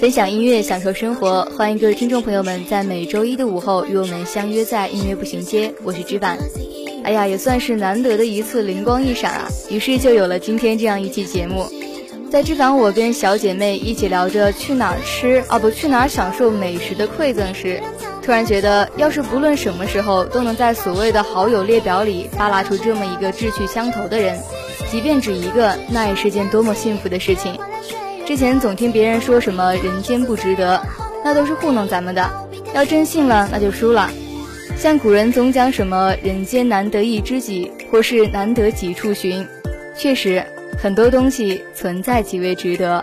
分享音乐，享受生活，欢迎各位听众朋友们在每周一的午后与我们相约在音乐步行街，我是知板。哎呀，也算是难得的一次灵光一闪啊，于是就有了今天这样一期节目。在知凡我跟小姐妹一起聊着去哪儿吃啊不去哪儿享受美食的馈赠时，突然觉得，要是不论什么时候都能在所谓的好友列表里扒拉出这么一个志趣相投的人，即便只一个，那也是件多么幸福的事情。之前总听别人说什么人间不值得，那都是糊弄咱们的。要真信了，那就输了。像古人总讲什么人间难得一知己，或是难得几处寻，确实很多东西存在极为值得。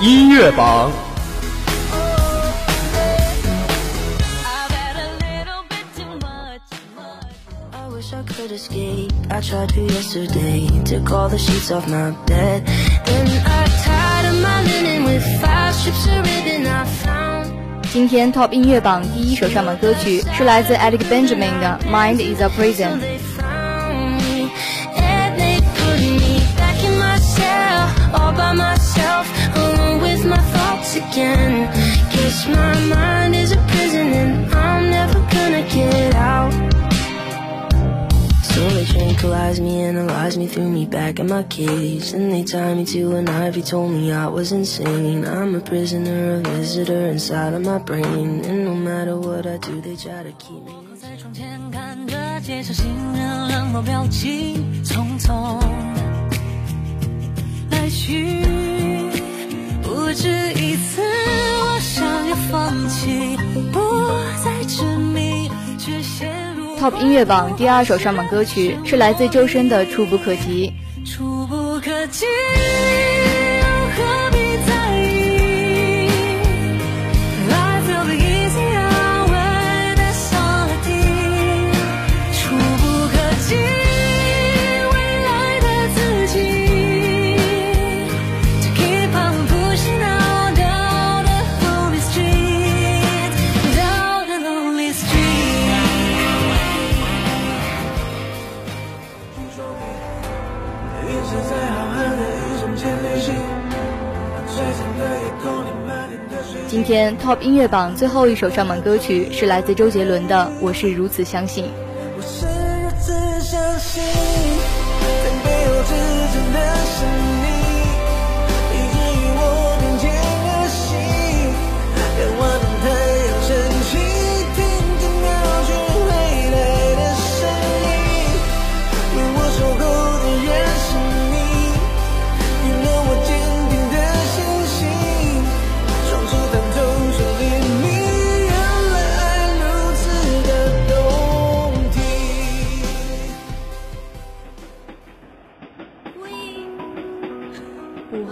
音乐榜。今天 Top 音乐榜第一首上榜歌曲是来自 Eric Benjamin 的《Mind Is a Prison》。 all by myself, alone with my thoughts again. Guess my mind is a prison and I'm never gonna get out. So they tranquilize me, analyze me, threw me back in my cage. Then they tied me to an ivy, told me I was insane. I'm a prisoner, a visitor inside of my brain. And no matter what I do, they try to keep me. 在窗前看着街上行人冷漠表情匆匆 来去，不止一次，我想要放弃，不再执迷，却陷入 Top 音乐榜第二首上榜歌曲是来自周深的《触不可及》。触不可及，音乐榜最后一首上榜歌曲是来自周杰伦的《我是如此相信》。我是如此相信，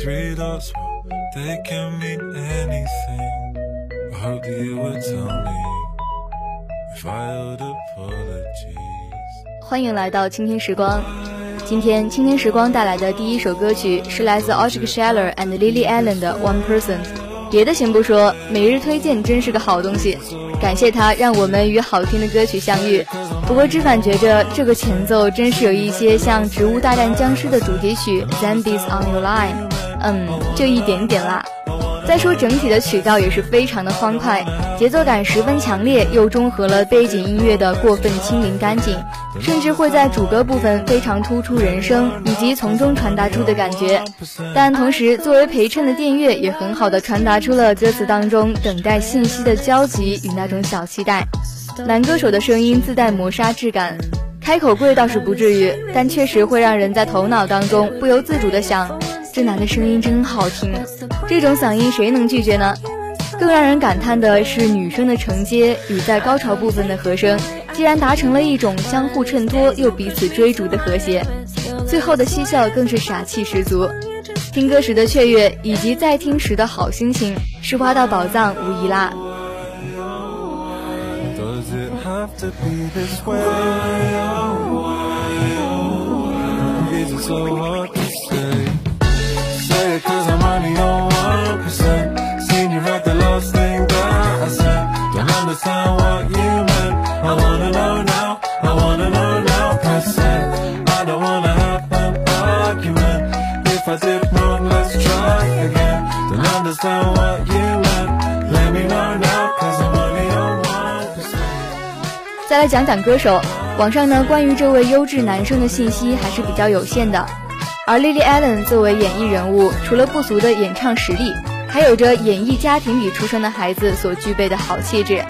Three dots, they can mean anything. Hope you would tell me if I owed apologies. 欢迎来到倾听时光。今天倾听时光带来的第一首歌曲是来自 Oscar Scheller and Lily Allen 的 One Person。别的先不说，每日推荐真是个好东西，感谢他让我们与好听的歌曲相遇。不过知凡觉着这个前奏真是有一些像《植物大战僵尸》的主题曲 Zombies on Your Line，嗯，就一点点啦。再说整体的曲调也是非常的欢快，节奏感十分强烈，又中和了背景音乐的过分轻盈干净，甚至会在主歌部分非常突出人声以及从中传达出的感觉。但同时，作为陪衬的电乐也很好的传达出了歌词当中等待信息的焦急与那种小期待。男歌手的声音自带磨砂质感，开口贵倒是不至于，但确实会让人在头脑当中不由自主的想。这男的声音真好听，这种嗓音谁能拒绝呢？更让人感叹的是女生的承接与在高潮部分的和声，竟然达成了一种相互衬托又彼此追逐的和谐。最后的嬉笑更是傻气十足，听歌时的雀跃以及在听时的好心情，是挖到宝藏无疑啦。来讲讲歌手，网上呢关于这位优质男生的信息还是比较有限的。而 Lily Allen 作为演艺人物，除了不俗的演唱实力，还有着演艺家庭里出生的孩子所具备的好气质。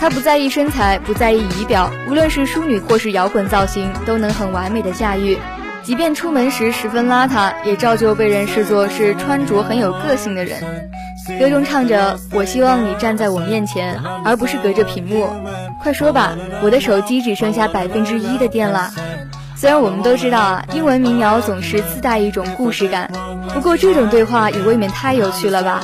她不在意身材，不在意仪表，无论是淑女或是摇滚造型，都能很完美的驾驭。即便出门时十分邋遢，也照旧被人视作是穿着很有个性的人。歌中唱着：“我希望你站在我面前，而不是隔着屏幕。快说吧，我的手机只剩下百分之一的电了。”虽然我们都知道啊，英文民谣总是自带一种故事感，不过这种对话也未免太有趣了吧？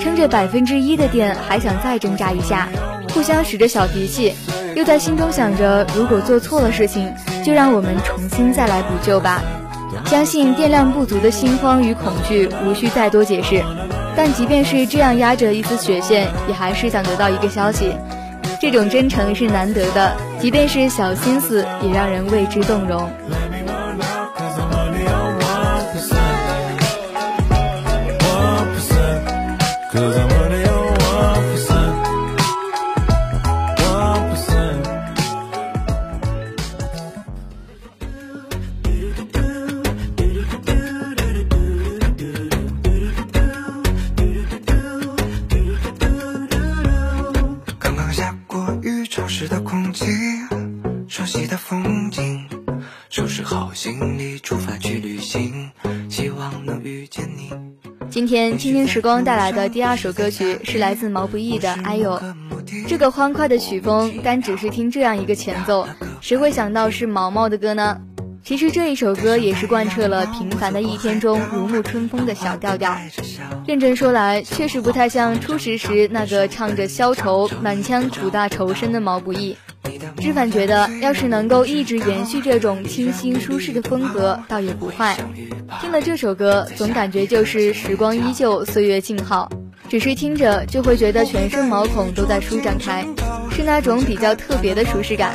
撑着百分之一的电，还想再挣扎一下，互相使着小脾气，又在心中想着，如果做错了事情，就让我们重新再来补救吧。相信电量不足的心慌与恐惧无需再多解释，但即便是这样压着一丝血线，也还是想得到一个消息。这种真诚是难得的，即便是小心思，也让人为之动容。收拾好行李，出发去旅行，希望能遇见你今天倾听时光带来的第二首歌曲是来自毛不易的《哎呦》，这个欢快的曲风，单只是听这样一个前奏，谁会想到是毛毛的歌呢？其实这一首歌也是贯彻了平凡的一天中如沐春风的小调调。认真说来，确实不太像初识时那个唱着消愁、满腔苦大仇深的毛不易。知凡觉得，要是能够一直延续这种清新舒适的风格，倒也不坏。听了这首歌，总感觉就是时光依旧，岁月静好。只是听着就会觉得全身毛孔都在舒展开，是那种比较特别的舒适感。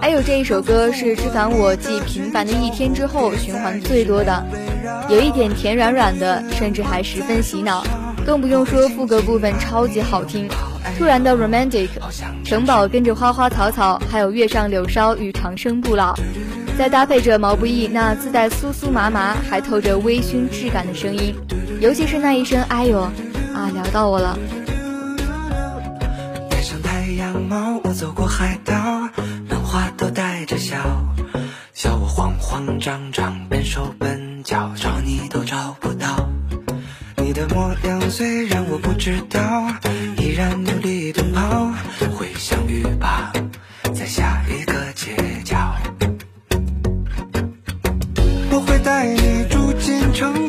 还有这一首歌是知凡我继《平凡的一天》之后循环最多的，有一点甜软软的，甚至还十分洗脑。更不用说副歌部分超级好听，突然的 romantic，城堡跟着花花草草，还有月上柳梢与长生不老，再搭配着毛不易那自带酥酥麻麻还透着微醺质感的声音，尤其是那一声哎呦。啊，聊到我了。戴上太阳帽，我走过海岛，漫画都带着笑，笑我慌慌张张，笨手笨脚，找你都找不到。的模样虽然我不知道，依然努力奔跑，会相遇吧，在下一个街角。我会带你住进城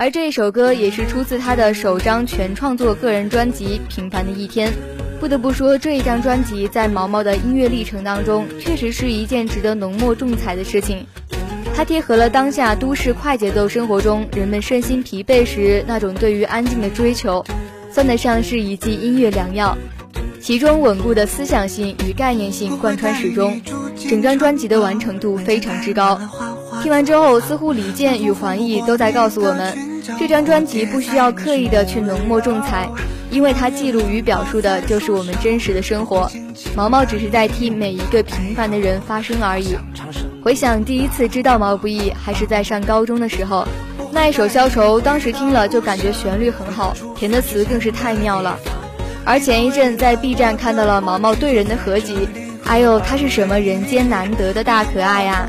而这一首歌也是出自他的首张全创作个人专辑《平凡的一天》。不得不说，这一张专辑在毛毛的音乐历程当中，确实是一件值得浓墨重彩的事情。它贴合了当下都市快节奏生活中人们身心疲惫时那种对于安静的追求。算得上是一剂音乐良药，其中稳固的思想性与概念性贯穿始终，整张专辑的完成度非常之高。听完之后，似乎李健与黄奕都在告诉我们，这张专辑不需要刻意的去浓墨重彩，因为它记录与表述的就是我们真实的生活。毛毛只是在替每一个平凡的人发声而已。回想第一次知道毛不易，还是在上高中的时候。那一首《消愁》，当时听了就感觉旋律很好，填的词更是太妙了。而前一阵在 B 站看到了毛毛对人的合集，哎呦，他是什么人间难得的大可爱呀！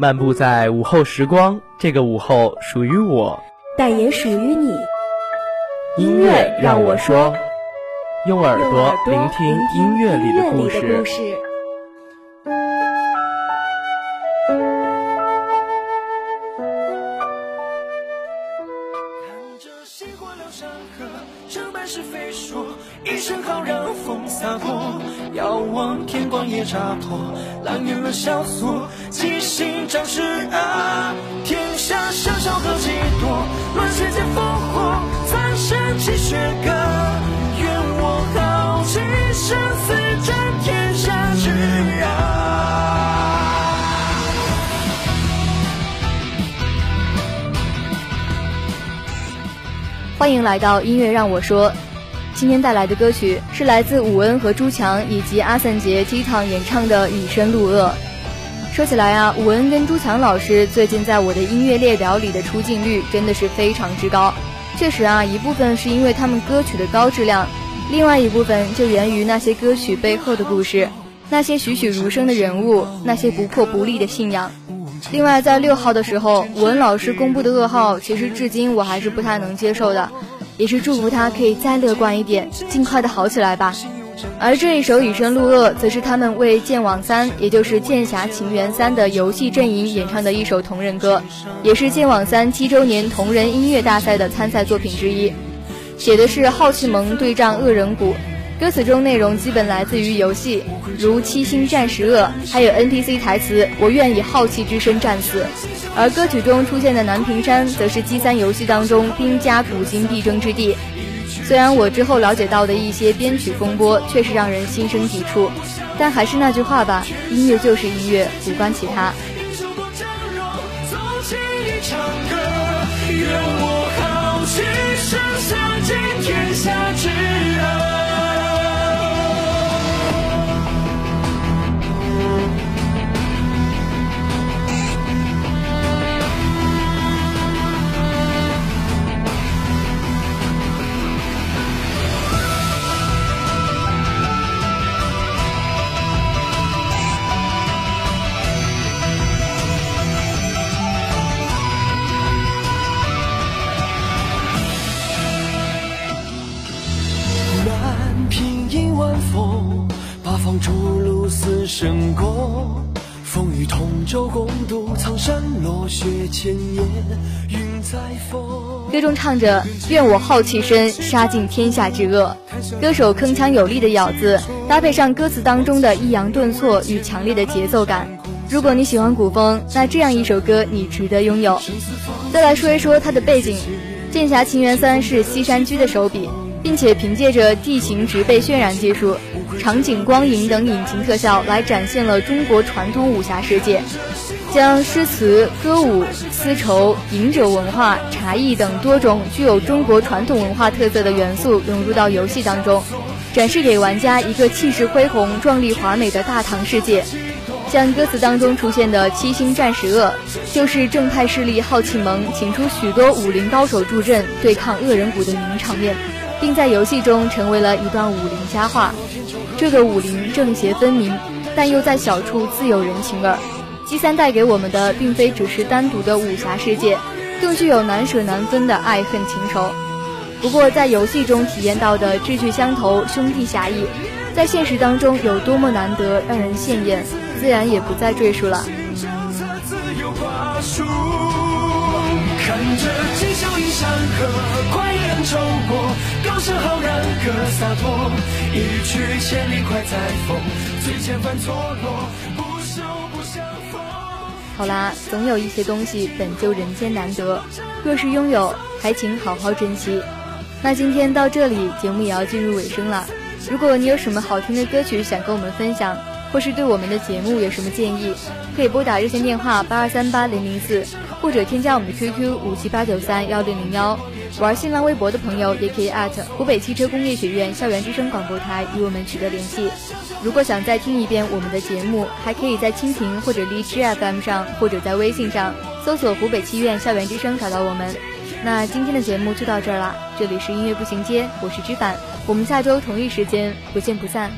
漫步在午后时光，这个午后属于我，但也属于你。音乐让我说，用耳朵聆听音乐里的故事。生泣血歌。愿我豪气生死战天下之啊！欢迎来到音乐让我说。今天带来的歌曲是来自伍恩和朱强以及阿森杰 T 堂演唱的《以身入恶》。说起来啊，伍恩跟朱强老师最近在我的音乐列表里的出镜率真的是非常之高。确实啊，一部分是因为他们歌曲的高质量，另外一部分就源于那些歌曲背后的故事，那些栩栩如生的人物，那些不破不立的信仰。另外，在六号的时候，文老师公布的噩耗，其实至今我还是不太能接受的。也是祝福他可以再乐观一点，尽快的好起来吧。而这一首《以身入恶》则是他们为《剑网三》，也就是《剑侠情缘三》的游戏阵营演唱的一首同人歌，也是《剑网三》七周年同人音乐大赛的参赛作品之一。写的是好气盟对战恶人谷，歌词中内容基本来自于游戏，如七星战十恶，还有 NPC 台词“我愿以好气之身战死”。而歌曲中出现的南屏山，则是 G 三游戏当中兵家古今必争之地。虽然我之后了解到的一些编曲风波确实让人心生抵触，但还是那句话吧，音乐就是音乐，无关其他。歌中唱着“愿我浩气深，杀尽天下之恶”。歌手铿锵有力的咬字，搭配上歌词当中的抑扬顿挫与强烈的节奏感。如果你喜欢古风，那这样一首歌你值得拥有。再来说一说它的背景，《剑侠情缘三》是西山居的手笔，并且凭借着地形植被渲染技术、场景光影等引擎特效来展现了中国传统武侠世界，将诗词、歌舞、丝绸、饮酒文化、茶艺等多种具有中国传统文化特色的元素融入到游戏当中，展示给玩家一个气势恢宏、壮丽华美的大唐世界。像歌词当中出现的七星战十恶，就是正派势力好气盟请出许多武林高手助阵对抗恶人谷的名场面，并在游戏中成为了一段武林佳话。这个武林正邪分明，但又在小处自有人情味儿。G 三带给我们的并非只是单独的武侠世界，更具有难舍难分的爱恨情仇。不过在游戏中体验到的志趣相投、兄弟侠义，在现实当中有多么难得，让人羡艳。自然也不再赘述了。看着今宵映山河，快人走过，高声浩然，歌洒脱，一去千里快在风，最前犯错落，好啦，总有一些东西本就人间难得，若是拥有，还请好好珍惜。那今天到这里，节目也要进入尾声了。如果你有什么好听的歌曲想跟我们分享，或是对我们的节目有什么建议，可以拨打热线电话八二三八零零四，或者添加我们的 QQ 五七八九三幺零零幺。玩新浪微博的朋友也可以湖北汽车工业学院校园之声广播台与我们取得联系。如果想再听一遍我们的节目，还可以在蜻蜓或者荔枝 FM 上，或者在微信上搜索湖北汽院校园之声找到我们。那今天的节目就到这儿了，这里是音乐步行街，我是知凡，我们下周同一时间不见不散。